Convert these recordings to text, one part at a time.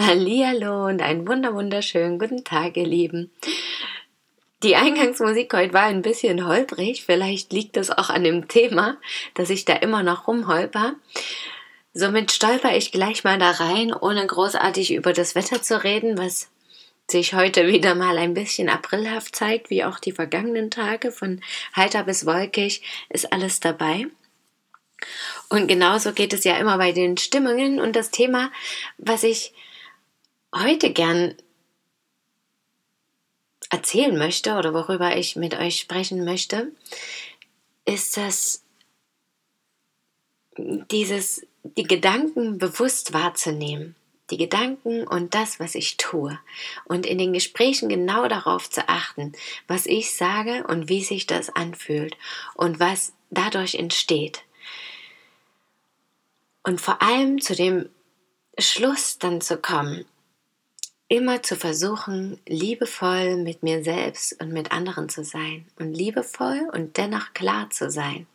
Hallihallo und einen wunder wunderschönen guten Tag, ihr Lieben. Die Eingangsmusik heute war ein bisschen holprig. Vielleicht liegt es auch an dem Thema, dass ich da immer noch rumholper. Somit stolper ich gleich mal da rein, ohne großartig über das Wetter zu reden, was sich heute wieder mal ein bisschen aprilhaft zeigt, wie auch die vergangenen Tage. Von heiter bis wolkig ist alles dabei. Und genauso geht es ja immer bei den Stimmungen und das Thema, was ich heute gern erzählen möchte oder worüber ich mit euch sprechen möchte, ist das dieses die Gedanken bewusst wahrzunehmen, die Gedanken und das, was ich tue und in den Gesprächen genau darauf zu achten, was ich sage und wie sich das anfühlt und was dadurch entsteht. Und vor allem zu dem Schluss dann zu kommen, immer zu versuchen, liebevoll mit mir selbst und mit anderen zu sein und liebevoll und dennoch klar zu sein.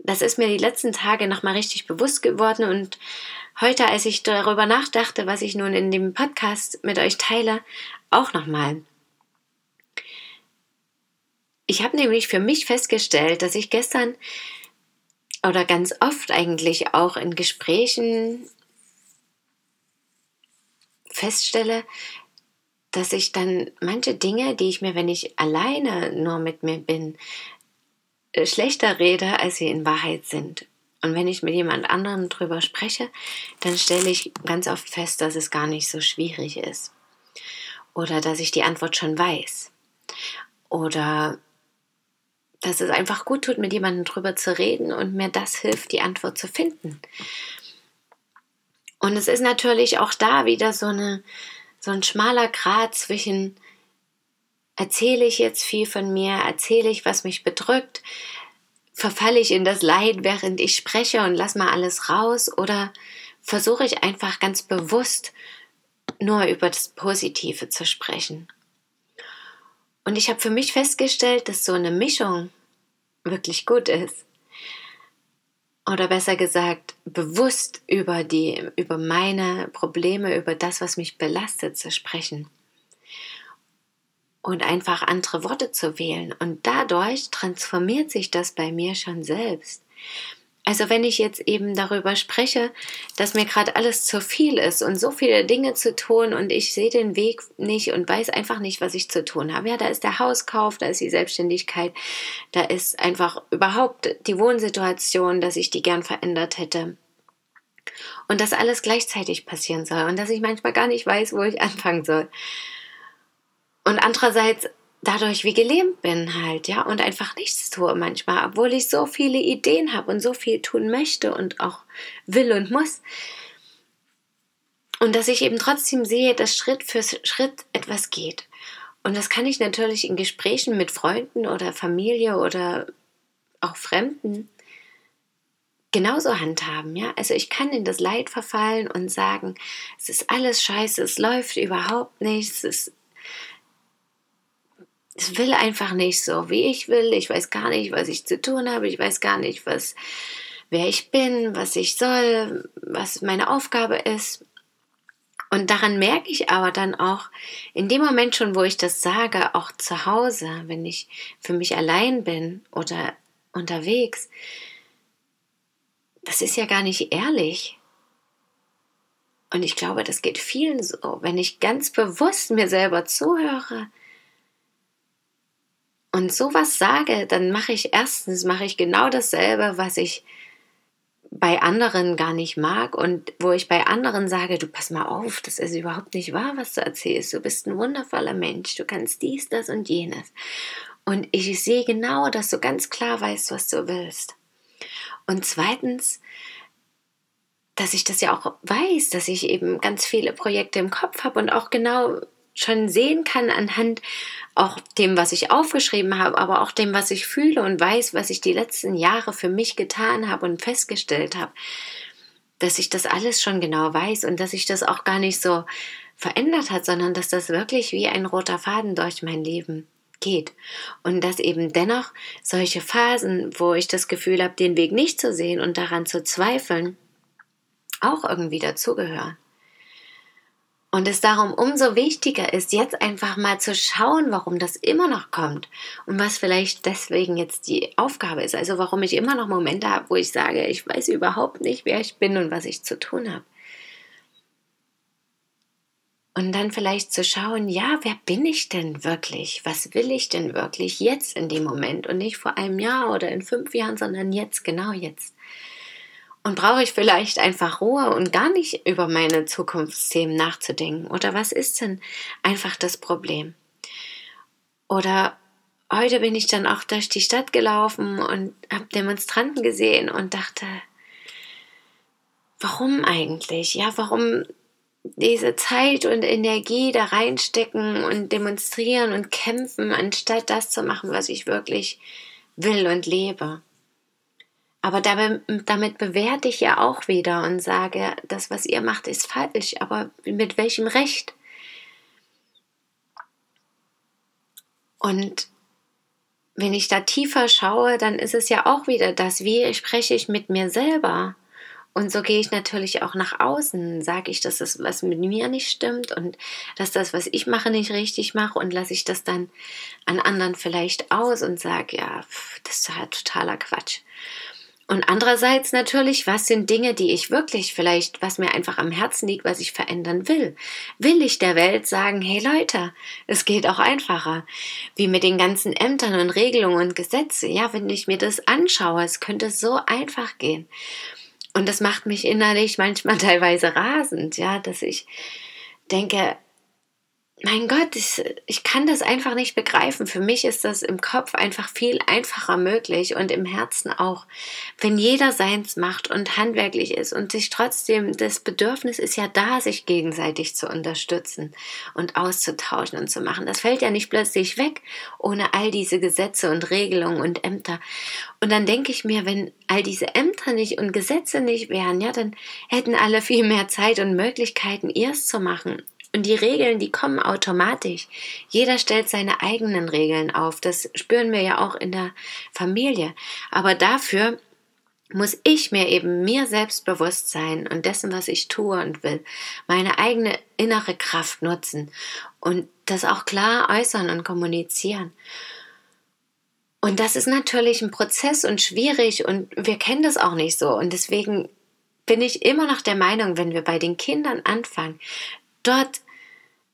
Das ist mir die letzten Tage nochmal richtig bewusst geworden und heute, als ich darüber nachdachte, was ich nun in dem Podcast mit euch teile, auch nochmal. Ich habe nämlich für mich festgestellt, dass ich gestern oder ganz oft eigentlich auch in Gesprächen feststelle, dass ich dann manche Dinge, die ich mir, wenn ich alleine nur mit mir bin, äh, schlechter rede, als sie in Wahrheit sind. Und wenn ich mit jemand anderem drüber spreche, dann stelle ich ganz oft fest, dass es gar nicht so schwierig ist. Oder dass ich die Antwort schon weiß. Oder dass es einfach gut tut, mit jemandem drüber zu reden und mir das hilft, die Antwort zu finden. Und es ist natürlich auch da wieder so, eine, so ein schmaler Grat zwischen, erzähle ich jetzt viel von mir, erzähle ich, was mich bedrückt, verfalle ich in das Leid, während ich spreche und lass mal alles raus oder versuche ich einfach ganz bewusst nur über das Positive zu sprechen. Und ich habe für mich festgestellt, dass so eine Mischung wirklich gut ist oder besser gesagt bewusst über die über meine Probleme, über das, was mich belastet zu sprechen und einfach andere Worte zu wählen und dadurch transformiert sich das bei mir schon selbst. Also wenn ich jetzt eben darüber spreche, dass mir gerade alles zu viel ist und so viele Dinge zu tun und ich sehe den Weg nicht und weiß einfach nicht, was ich zu tun habe. Ja, da ist der Hauskauf, da ist die Selbstständigkeit, da ist einfach überhaupt die Wohnsituation, dass ich die gern verändert hätte. Und dass alles gleichzeitig passieren soll und dass ich manchmal gar nicht weiß, wo ich anfangen soll. Und andererseits dadurch wie gelähmt bin halt, ja, und einfach nichts tue manchmal, obwohl ich so viele Ideen habe und so viel tun möchte und auch will und muss. Und dass ich eben trotzdem sehe, dass Schritt für Schritt etwas geht. Und das kann ich natürlich in Gesprächen mit Freunden oder Familie oder auch Fremden genauso handhaben, ja. Also ich kann in das Leid verfallen und sagen, es ist alles scheiße, es läuft überhaupt nichts, es ist es will einfach nicht so, wie ich will. Ich weiß gar nicht, was ich zu tun habe. Ich weiß gar nicht, was, wer ich bin, was ich soll, was meine Aufgabe ist. Und daran merke ich aber dann auch in dem Moment schon, wo ich das sage, auch zu Hause, wenn ich für mich allein bin oder unterwegs, das ist ja gar nicht ehrlich. Und ich glaube, das geht vielen so, wenn ich ganz bewusst mir selber zuhöre, und sowas sage, dann mache ich erstens mache ich genau dasselbe, was ich bei anderen gar nicht mag und wo ich bei anderen sage, du pass mal auf, das ist überhaupt nicht wahr, was du erzählst. Du bist ein wundervoller Mensch, du kannst dies, das und jenes. Und ich sehe genau, dass du ganz klar weißt, was du willst. Und zweitens, dass ich das ja auch weiß, dass ich eben ganz viele Projekte im Kopf habe und auch genau schon sehen kann anhand auch dem, was ich aufgeschrieben habe, aber auch dem, was ich fühle und weiß, was ich die letzten Jahre für mich getan habe und festgestellt habe, dass ich das alles schon genau weiß und dass sich das auch gar nicht so verändert hat, sondern dass das wirklich wie ein roter Faden durch mein Leben geht. Und dass eben dennoch solche Phasen, wo ich das Gefühl habe, den Weg nicht zu sehen und daran zu zweifeln, auch irgendwie dazugehören. Und es darum umso wichtiger ist, jetzt einfach mal zu schauen, warum das immer noch kommt und was vielleicht deswegen jetzt die Aufgabe ist. Also warum ich immer noch Momente habe, wo ich sage, ich weiß überhaupt nicht, wer ich bin und was ich zu tun habe. Und dann vielleicht zu schauen, ja, wer bin ich denn wirklich? Was will ich denn wirklich jetzt in dem Moment und nicht vor einem Jahr oder in fünf Jahren, sondern jetzt, genau jetzt. Und brauche ich vielleicht einfach Ruhe und gar nicht über meine Zukunftsthemen nachzudenken? Oder was ist denn einfach das Problem? Oder heute bin ich dann auch durch die Stadt gelaufen und habe Demonstranten gesehen und dachte, warum eigentlich? Ja, warum diese Zeit und Energie da reinstecken und demonstrieren und kämpfen, anstatt das zu machen, was ich wirklich will und lebe. Aber damit, damit bewerte ich ja auch wieder und sage, das, was ihr macht, ist falsch. Aber mit welchem Recht? Und wenn ich da tiefer schaue, dann ist es ja auch wieder das, wie spreche ich mit mir selber? Und so gehe ich natürlich auch nach außen, sage ich, dass das was mit mir nicht stimmt und dass das, was ich mache, nicht richtig mache und lasse ich das dann an anderen vielleicht aus und sage, ja, das ist halt totaler Quatsch. Und andererseits natürlich, was sind Dinge, die ich wirklich vielleicht, was mir einfach am Herzen liegt, was ich verändern will? Will ich der Welt sagen, hey Leute, es geht auch einfacher. Wie mit den ganzen Ämtern und Regelungen und Gesetze. Ja, wenn ich mir das anschaue, es könnte so einfach gehen. Und das macht mich innerlich manchmal teilweise rasend, ja, dass ich denke, mein Gott, ich, ich kann das einfach nicht begreifen. Für mich ist das im Kopf einfach viel einfacher möglich und im Herzen auch. Wenn jeder seins macht und handwerklich ist und sich trotzdem, das Bedürfnis ist ja da, sich gegenseitig zu unterstützen und auszutauschen und zu machen. Das fällt ja nicht plötzlich weg ohne all diese Gesetze und Regelungen und Ämter. Und dann denke ich mir, wenn all diese Ämter nicht und Gesetze nicht wären, ja, dann hätten alle viel mehr Zeit und Möglichkeiten, ihrs zu machen und die Regeln, die kommen automatisch. Jeder stellt seine eigenen Regeln auf. Das spüren wir ja auch in der Familie. Aber dafür muss ich mir eben mir selbst bewusst sein und dessen, was ich tue und will, meine eigene innere Kraft nutzen und das auch klar äußern und kommunizieren. Und das ist natürlich ein Prozess und schwierig und wir kennen das auch nicht so. Und deswegen bin ich immer noch der Meinung, wenn wir bei den Kindern anfangen, dort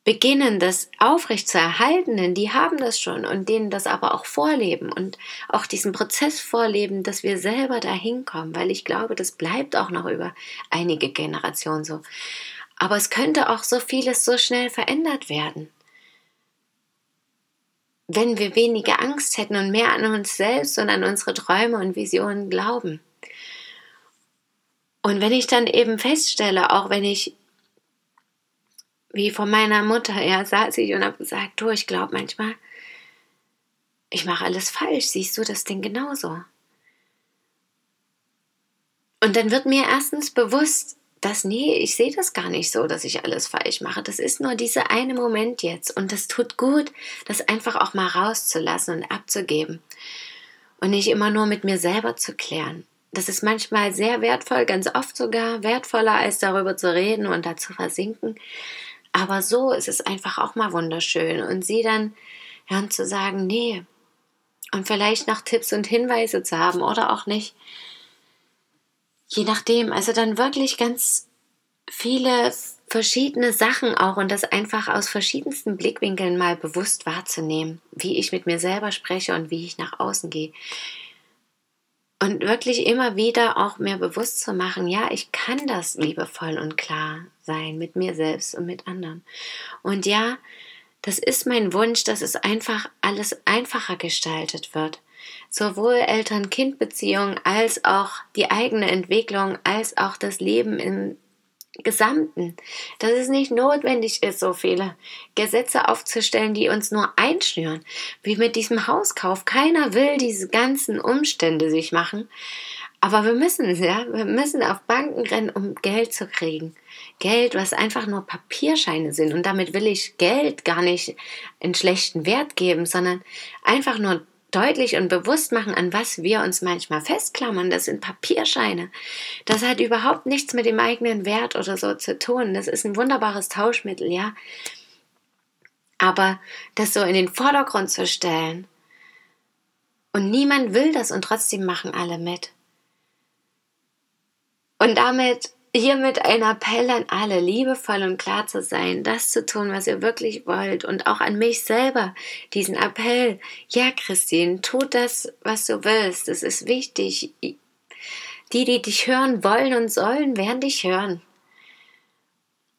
beginnen, das aufrecht zu erhalten, denn die haben das schon und denen das aber auch vorleben und auch diesen Prozess vorleben, dass wir selber dahin kommen, weil ich glaube, das bleibt auch noch über einige Generationen so. Aber es könnte auch so vieles so schnell verändert werden. Wenn wir weniger Angst hätten und mehr an uns selbst und an unsere Träume und Visionen glauben. Und wenn ich dann eben feststelle, auch wenn ich wie von meiner Mutter, ja, saß ich und habe gesagt, du, ich glaube manchmal, ich mache alles falsch, siehst du das Ding genauso? Und dann wird mir erstens bewusst, dass, nee, ich sehe das gar nicht so, dass ich alles falsch mache. Das ist nur dieser eine Moment jetzt. Und das tut gut, das einfach auch mal rauszulassen und abzugeben. Und nicht immer nur mit mir selber zu klären. Das ist manchmal sehr wertvoll, ganz oft sogar wertvoller, als darüber zu reden und da zu versinken. Aber so ist es einfach auch mal wunderschön. Und sie dann hören zu sagen, nee. Und vielleicht noch Tipps und Hinweise zu haben oder auch nicht. Je nachdem, also dann wirklich ganz viele verschiedene Sachen auch und das einfach aus verschiedensten Blickwinkeln mal bewusst wahrzunehmen, wie ich mit mir selber spreche und wie ich nach außen gehe. Und wirklich immer wieder auch mehr bewusst zu machen, ja, ich kann das liebevoll und klar sein mit mir selbst und mit anderen. Und ja, das ist mein Wunsch, dass es einfach alles einfacher gestaltet wird. Sowohl Eltern-Kind-Beziehungen als auch die eigene Entwicklung, als auch das Leben in Gesamten, dass es nicht notwendig ist, so viele Gesetze aufzustellen, die uns nur einschnüren, wie mit diesem Hauskauf. Keiner will diese ganzen Umstände sich machen, aber wir müssen ja, wir müssen auf Banken rennen, um Geld zu kriegen. Geld, was einfach nur Papierscheine sind. Und damit will ich Geld gar nicht einen schlechten Wert geben, sondern einfach nur deutlich und bewusst machen, an was wir uns manchmal festklammern. Das sind Papierscheine. Das hat überhaupt nichts mit dem eigenen Wert oder so zu tun. Das ist ein wunderbares Tauschmittel, ja. Aber das so in den Vordergrund zu stellen und niemand will das und trotzdem machen alle mit. Und damit Hiermit ein Appell an alle, liebevoll und klar zu sein, das zu tun, was ihr wirklich wollt und auch an mich selber diesen Appell. Ja, Christine, tu das, was du willst. Es ist wichtig. Die, die dich hören wollen und sollen, werden dich hören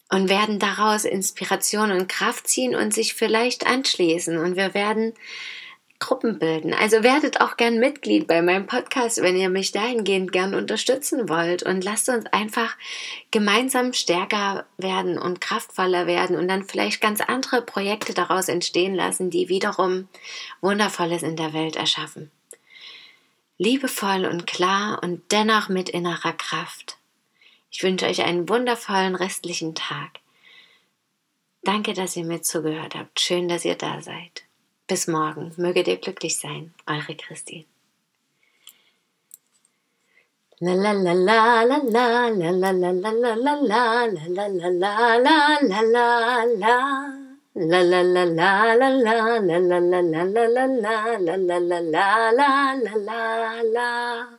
und werden daraus Inspiration und Kraft ziehen und sich vielleicht anschließen und wir werden Gruppen bilden. Also werdet auch gern Mitglied bei meinem Podcast, wenn ihr mich dahingehend gern unterstützen wollt. Und lasst uns einfach gemeinsam stärker werden und kraftvoller werden und dann vielleicht ganz andere Projekte daraus entstehen lassen, die wiederum Wundervolles in der Welt erschaffen. Liebevoll und klar und dennoch mit innerer Kraft. Ich wünsche euch einen wundervollen restlichen Tag. Danke, dass ihr mir zugehört habt. Schön, dass ihr da seid. Bis morgen, Möge dir glücklich sein, eure Christine. La la la la la la la la la la la la la la la la la la la La la la la la la la la la la la la la la la la la la la la